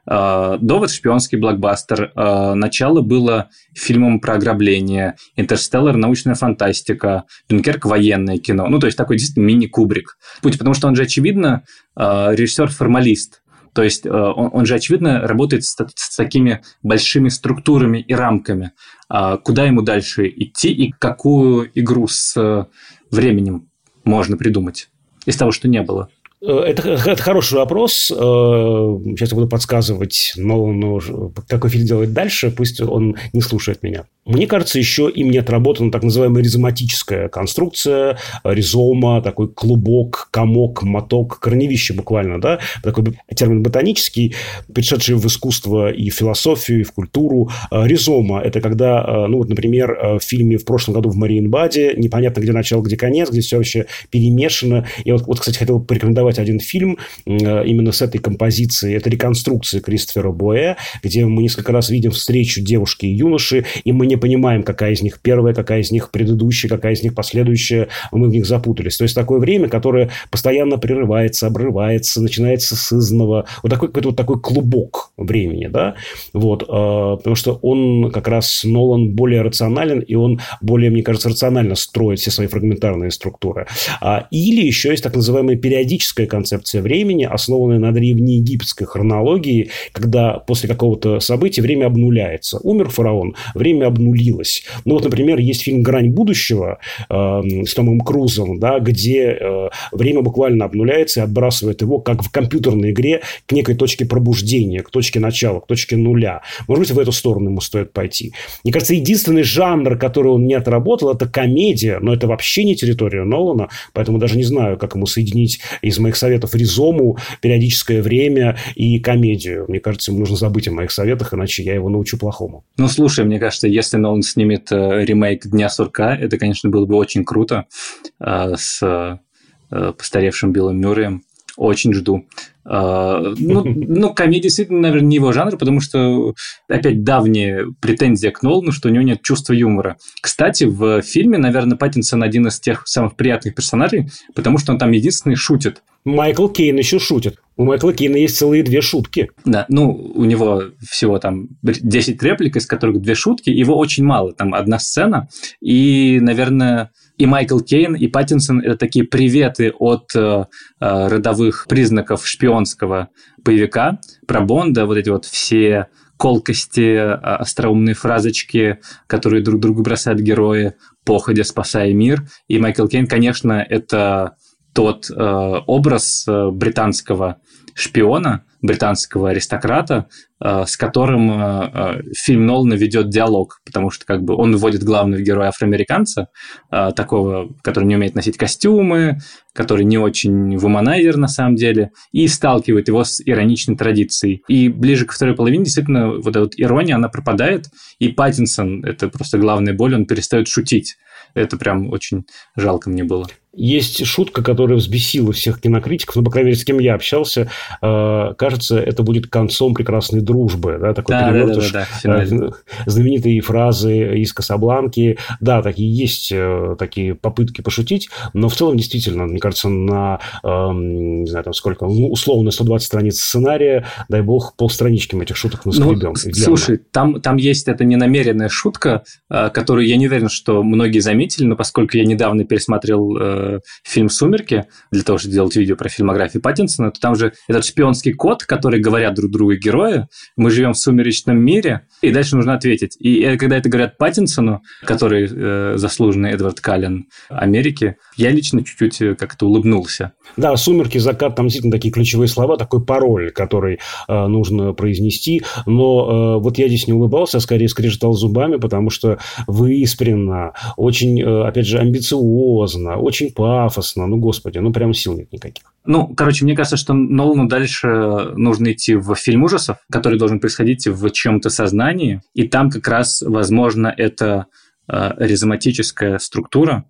Э, Довод – шпионский блокбастер. Э, начало было фильмом про ограбление. Интерстеллар – научная фантастика. Дюнкерк – военное кино. Ну, то есть такой действительно мини-кубрик. Путь, потому что он же, очевидно, э, режиссер-формалист. То есть он, он же, очевидно, работает с, с такими большими структурами и рамками. А куда ему дальше идти и какую игру с э, временем можно придумать из того, что не было? Э, это, это хороший вопрос. Э, сейчас я буду подсказывать Нолану, какой фильм делать дальше. Пусть он не слушает меня. Мне кажется, еще им не отработана так называемая ризоматическая конструкция, ризома, такой клубок, комок, моток, корневище буквально, да, такой термин ботанический, пришедший в искусство и в философию, и в культуру. Ризома – это когда, ну вот, например, в фильме в прошлом году в Мариенбаде непонятно, где начало, где конец, где все вообще перемешано. И вот, вот кстати, хотел порекомендовать один фильм именно с этой композицией. Это реконструкция Кристофера Боя, где мы несколько раз видим встречу девушки и юноши, и мы не не понимаем, какая из них первая, какая из них предыдущая, какая из них последующая, мы в них запутались. То есть такое время, которое постоянно прерывается, обрывается, начинается с изного. Вот такой какой-то вот такой клубок времени, да, вот, э, потому что он как раз, Нолан более рационален, и он более, мне кажется, рационально строит все свои фрагментарные структуры. А, или еще есть так называемая периодическая концепция времени, основанная на древнеегипетской хронологии, когда после какого-то события время обнуляется. Умер фараон, время обнулилось. Ну, вот, например, есть фильм «Грань будущего» э, с Томом Крузом, да, где э, время буквально обнуляется и отбрасывает его, как в компьютерной игре, к некой точке пробуждения, к точке начала, к точке нуля. Может быть, в эту сторону ему стоит пойти. Мне кажется, единственный жанр, который он не отработал, это комедия, но это вообще не территория Нолана, поэтому даже не знаю, как ему соединить из моих советов ризому, периодическое время и комедию. Мне кажется, ему нужно забыть о моих советах, иначе я его научу плохому. Ну, слушай, мне кажется, если Нолан снимет э, ремейк «Дня сурка», это, конечно, было бы очень круто э, с э, постаревшим Биллом Мюрреем. Очень жду. Ну, ну, комедия действительно, наверное, не его жанр, потому что, опять, давняя претензия к Нолану, что у него нет чувства юмора. Кстати, в фильме, наверное, Паттинсон один из тех самых приятных персонажей, потому что он там единственный шутит. Майкл Кейн еще шутит. У Майкла Кейна есть целые две шутки. Да, ну, у него всего там 10 реплик, из которых две шутки. Его очень мало. Там одна сцена. И, наверное, и Майкл Кейн, и Паттинсон – это такие приветы от э, э, родовых признаков шпионского боевика. Про Бонда вот эти вот все колкости, э, остроумные фразочки, которые друг другу бросают герои, походя, спасая мир. И Майкл Кейн, конечно, это тот э, образ э, британского шпиона, британского аристократа, э, с которым э, э, фильм Нолана ведет диалог, потому что как бы он выводит главного героя афроамериканца, такого, который не умеет носить костюмы, который не очень вуманайзер на самом деле, и сталкивает его с ироничной традицией. И ближе к второй половине действительно вот эта вот ирония, она пропадает, и Паттинсон, это просто главная боль, он перестает шутить. Это прям очень жалко мне было. Есть шутка, которая взбесила всех кинокритиков, ну, по крайней мере, с кем я общался. Э, кажется, это будет концом прекрасной дружбы. Да, такой да, перевертыш. Да, да, да, да, знаменитые фразы из Касабланки. Да, такие есть э, такие попытки пошутить, но в целом, действительно, мне кажется, на, эм, не знаю, там сколько, ну, условно, 120 страниц сценария, дай бог, полстранички этих шуток наскребем. Ну, слушай, там, там есть эта ненамеренная шутка, э, которую я не уверен, что многие заметили, но поскольку я недавно пересмотрел фильм «Сумерки», для того, чтобы сделать видео про фильмографию Паттинсона, то там же этот шпионский код, который говорят друг другу герои, мы живем в сумеречном мире, и дальше нужно ответить. И э, когда это говорят Паттинсону, который э, заслуженный Эдвард Каллен Америки, я лично чуть-чуть э, как-то улыбнулся. Да, «Сумерки», «Закат», там действительно такие ключевые слова, такой пароль, который э, нужно произнести. Но э, вот я здесь не улыбался, а скорее скрежетал зубами, потому что выспренно, очень, э, опять же, амбициозно, очень пафосно. Ну, господи, ну, прям сил нет никаких. Ну, короче, мне кажется, что Нолану дальше нужно идти в фильм ужасов, который должен происходить в чем-то сознании, и там как раз, возможно, это э, ризоматическая структура,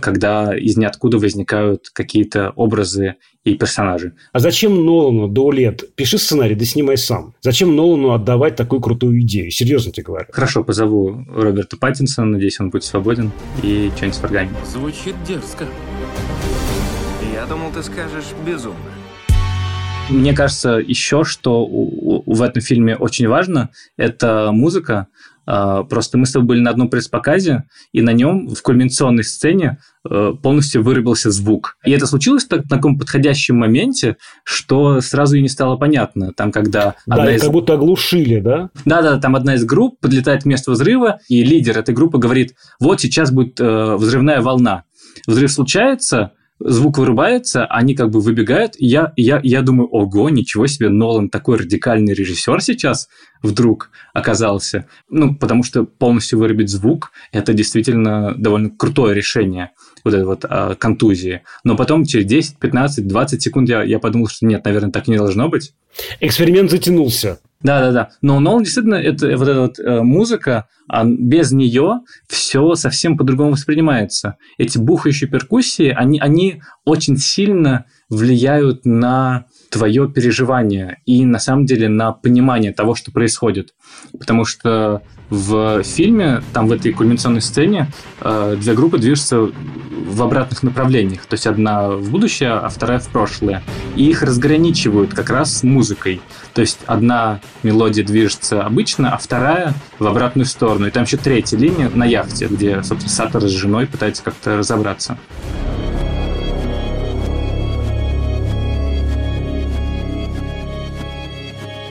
когда из ниоткуда возникают какие-то образы и персонажи. А зачем Нолану до лет? Пиши сценарий, да снимай сам. Зачем Нолану отдавать такую крутую идею? Серьезно тебе говорю. Хорошо, позову Роберта Паттинсона, надеюсь, он будет свободен, и что-нибудь сварганим. Звучит дерзко. Я думал, ты скажешь безумно. Мне кажется, еще что в этом фильме очень важно, это музыка. А, просто мы с тобой были на одном пресс-показе, и на нем в кульминационной сцене э, полностью вырубился звук. И это случилось так, на таком подходящем моменте, что сразу и не стало понятно. Там, когда да, одна из... как будто оглушили, да? Да-да, там одна из групп подлетает к месту взрыва, и лидер этой группы говорит, вот сейчас будет э, взрывная волна. Взрыв случается, звук вырубается, они как бы выбегают, и я, я, я думаю, ого, ничего себе, Нолан такой радикальный режиссер сейчас вдруг оказался. Ну, потому что полностью вырубить звук – это действительно довольно крутое решение вот этой вот а, контузии. Но потом через 10, 15, 20 секунд я, я подумал, что нет, наверное, так не должно быть. Эксперимент затянулся. Да, да, да. Но Нолан действительно, это вот эта вот э, музыка, а без нее все совсем по-другому воспринимается. Эти бухающие перкуссии, они, они очень сильно влияют на твое переживание и на самом деле на понимание того, что происходит. Потому что в фильме, там в этой кульминационной сцене, э, две группы движутся в обратных направлениях. То есть одна в будущее, а вторая в прошлое. И их разграничивают как раз музыкой. То есть одна мелодия движется обычно, а вторая в обратную сторону. И там еще третья линия на яхте, где, собственно, Сатор с женой пытается как-то разобраться.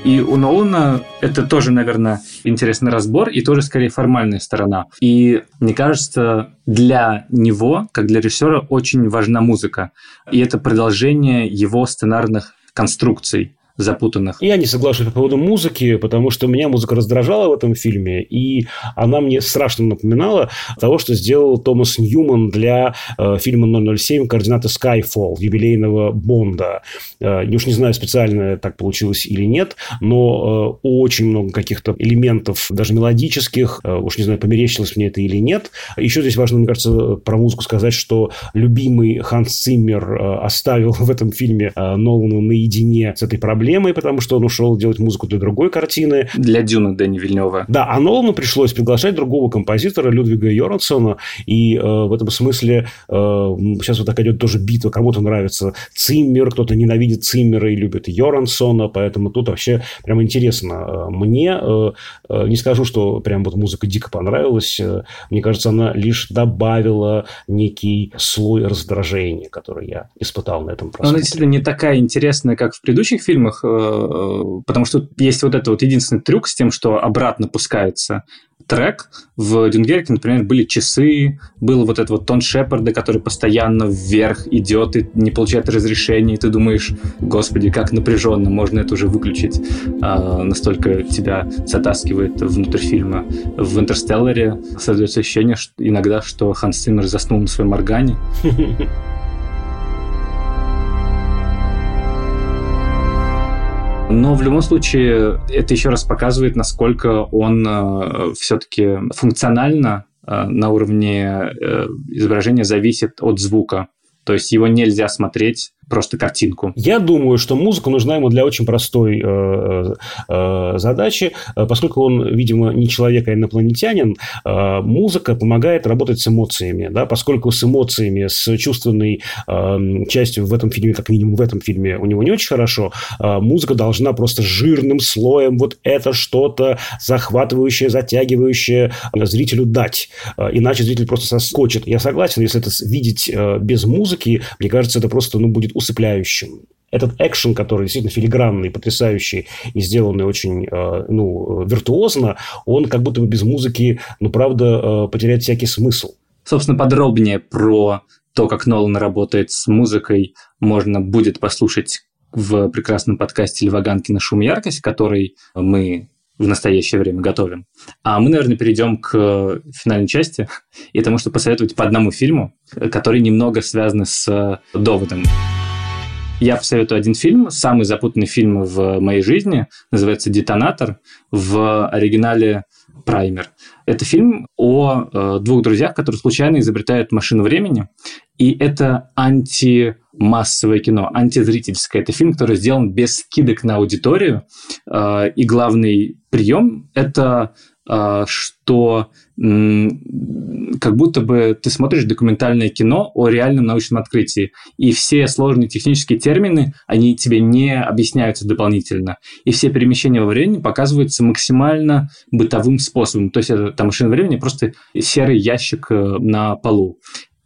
И у Нолана это тоже, наверное, интересный разбор и тоже скорее формальная сторона. И мне кажется, для него, как для режиссера, очень важна музыка. И это продолжение его сценарных конструкций запутанных. Я не соглашусь по поводу музыки, потому что меня музыка раздражала в этом фильме, и она мне страшно напоминала того, что сделал Томас Ньюман для э, фильма 007 «Координаты Skyfall», юбилейного Бонда. Э, уж не знаю, специально так получилось или нет, но э, очень много каких-то элементов, даже мелодических, э, уж не знаю, померещилось мне это или нет. Еще здесь важно, мне кажется, про музыку сказать, что любимый Ханс Циммер э, оставил в этом фильме э, Нолану наедине с этой проблемой, проблемой, потому что он ушел делать музыку для другой картины. Для Дюна Дэни Вильнева. Да, а Нолану пришлось приглашать другого композитора, Людвига Йорансона, и э, в этом смысле э, сейчас вот так идет тоже битва, кому-то нравится Циммер, кто-то ненавидит Циммера и любит Йорансона, поэтому тут вообще прям интересно. Мне, э, э, не скажу, что прям вот музыка дико понравилась, э, мне кажется, она лишь добавила некий слой раздражения, который я испытал на этом просмотре. Она действительно не такая интересная, как в предыдущих фильмах, фильмах, э, потому что есть вот это вот единственный трюк с тем, что обратно пускается трек. В Дюнгерке, например, были часы, был вот этот вот тон Шепарда, который постоянно вверх идет и не получает разрешения, и ты думаешь, господи, как напряженно, можно это уже выключить. А, настолько тебя затаскивает внутрь фильма. В «Интерстелларе» создается ощущение что иногда, что Ханс Циммер заснул на своем органе. Но в любом случае это еще раз показывает, насколько он э, все-таки функционально э, на уровне э, изображения зависит от звука. То есть его нельзя смотреть просто картинку? Я думаю, что музыка нужна ему для очень простой э, э, задачи, поскольку он, видимо, не человек, а инопланетянин. Э, музыка помогает работать с эмоциями, да, поскольку с эмоциями, с чувственной э, частью в этом фильме, как минимум в этом фильме, у него не очень хорошо. Э, музыка должна просто жирным слоем вот это что-то захватывающее, затягивающее зрителю дать, э, иначе зритель просто соскочит. Я согласен, если это видеть э, без музыки, мне кажется, это просто ну, будет усыпляющим этот экшен, который действительно филигранный, потрясающий и сделанный очень э, ну, виртуозно, он как будто бы без музыки, ну, правда, потеряет всякий смысл. Собственно, подробнее про то, как Нолан работает с музыкой, можно будет послушать в прекрасном подкасте Льва Ганкина «Шум и яркость», который мы в настоящее время готовим. А мы, наверное, перейдем к финальной части, и тому, что посоветовать по одному фильму, который немного связан с доводом. Я посоветую один фильм, самый запутанный фильм в моей жизни, называется «Детонатор», в оригинале «Праймер». Это фильм о э, двух друзьях, которые случайно изобретают машину времени, и это антимассовое кино, антизрительское. Это фильм, который сделан без скидок на аудиторию. А, и главный прием – это что как будто бы ты смотришь документальное кино о реальном научном открытии, и все сложные технические термины, они тебе не объясняются дополнительно, и все перемещения во времени показываются максимально бытовым способом, то есть это там машина времени просто серый ящик э, на полу.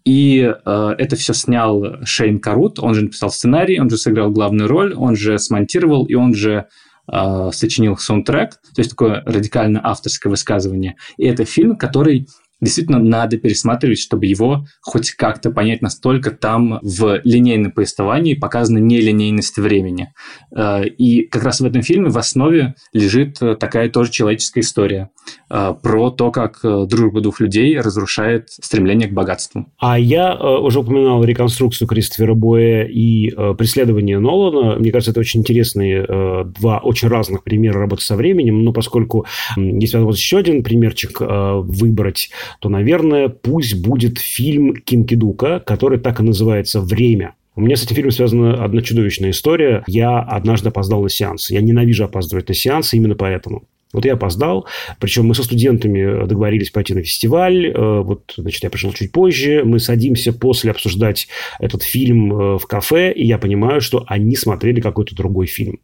И э, это все снял Шейн Карут, он же написал сценарий, он же сыграл главную роль, он же смонтировал, и он же э, сочинил саундтрек, то есть такое радикально авторское высказывание. И это фильм, который действительно надо пересматривать, чтобы его хоть как-то понять настолько там в линейном повествовании показана нелинейность времени. Э, и как раз в этом фильме в основе лежит э, такая тоже человеческая история э, про то, как дружба двух людей разрушает стремление к богатству. А я уже упоминал реконструкцию Кристофера Боя и преследование Нолана. Мне кажется, это очень интересные два очень разных примера работы со временем, но поскольку есть возможность еще один примерчик выбрать, то, наверное, пусть будет фильм Ким Кидука, который так и называется «Время». У меня с этим фильмом связана одна чудовищная история. Я однажды опоздал на сеанс. Я ненавижу опаздывать на сеансы именно поэтому. Вот я опоздал, причем мы со студентами договорились пойти на фестиваль, э, вот, значит, я пришел чуть позже, мы садимся после обсуждать этот фильм э, в кафе, и я понимаю, что они смотрели какой-то другой фильм.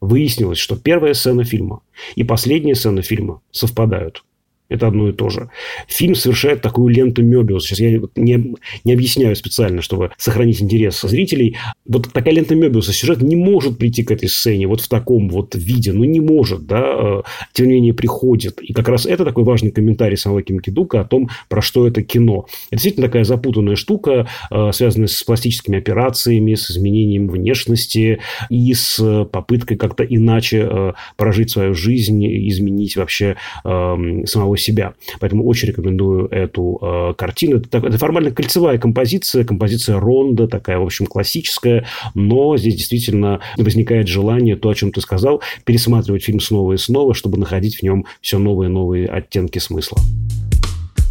Выяснилось, что первая сцена фильма и последняя сцена фильма совпадают. Это одно и то же. Фильм совершает такую ленту Мебиус. Сейчас я не, не объясняю специально, чтобы сохранить интерес зрителей. Вот такая лента Мебиуса. Сюжет не может прийти к этой сцене вот в таком вот виде. Ну, не может, да. Э, тем не менее, приходит. И как раз это такой важный комментарий самого Ким Кидука о том, про что это кино. Это действительно такая запутанная штука, э, связанная с пластическими операциями, с изменением внешности и с попыткой как-то иначе э, прожить свою жизнь, изменить вообще эм, самого себя. Поэтому очень рекомендую эту э, картину. Это, это формально кольцевая композиция, композиция ронда, такая, в общем, классическая, но здесь действительно возникает желание, то, о чем ты сказал, пересматривать фильм снова и снова, чтобы находить в нем все новые и новые оттенки смысла.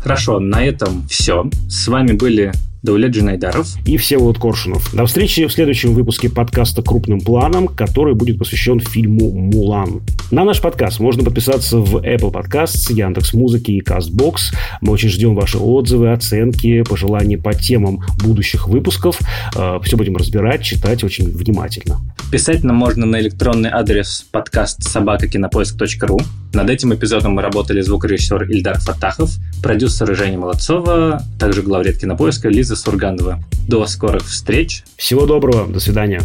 Хорошо, на этом все. С вами были Даулет Джинайдаров и Всеволод Коршунов. До встречи в следующем выпуске подкаста «Крупным планом», который будет посвящен фильму «Мулан». На наш подкаст можно подписаться в Apple Podcasts, Яндекс Музыки и CastBox. Мы очень ждем ваши отзывы, оценки, пожелания по темам будущих выпусков. Э, Все будем разбирать, читать очень внимательно. Писать нам можно на электронный адрес подкаст собакакинопоиск.ру. Над этим эпизодом мы работали звукорежиссер Ильдар Фатахов, продюсер Женя Молодцова, также главред кинопоиска Лиза Сурганова. До скорых встреч. Всего доброго. До свидания.